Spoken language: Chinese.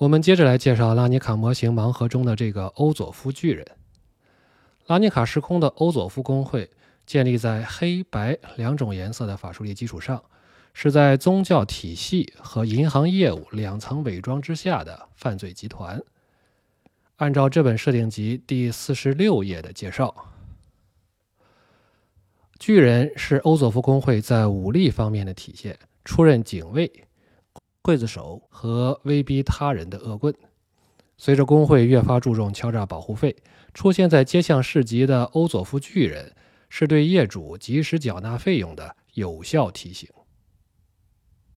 我们接着来介绍拉尼卡模型盲盒中的这个欧佐夫巨人。拉尼卡时空的欧佐夫工会建立在黑白两种颜色的法术力基础上，是在宗教体系和银行业务两层伪装之下的犯罪集团。按照这本设定集第四十六页的介绍，巨人是欧佐夫工会在武力方面的体现，出任警卫。刽子手和威逼他人的恶棍。随着工会越发注重敲诈保护费，出现在街巷市集的欧佐夫巨人是对业主及时缴纳费用的有效提醒。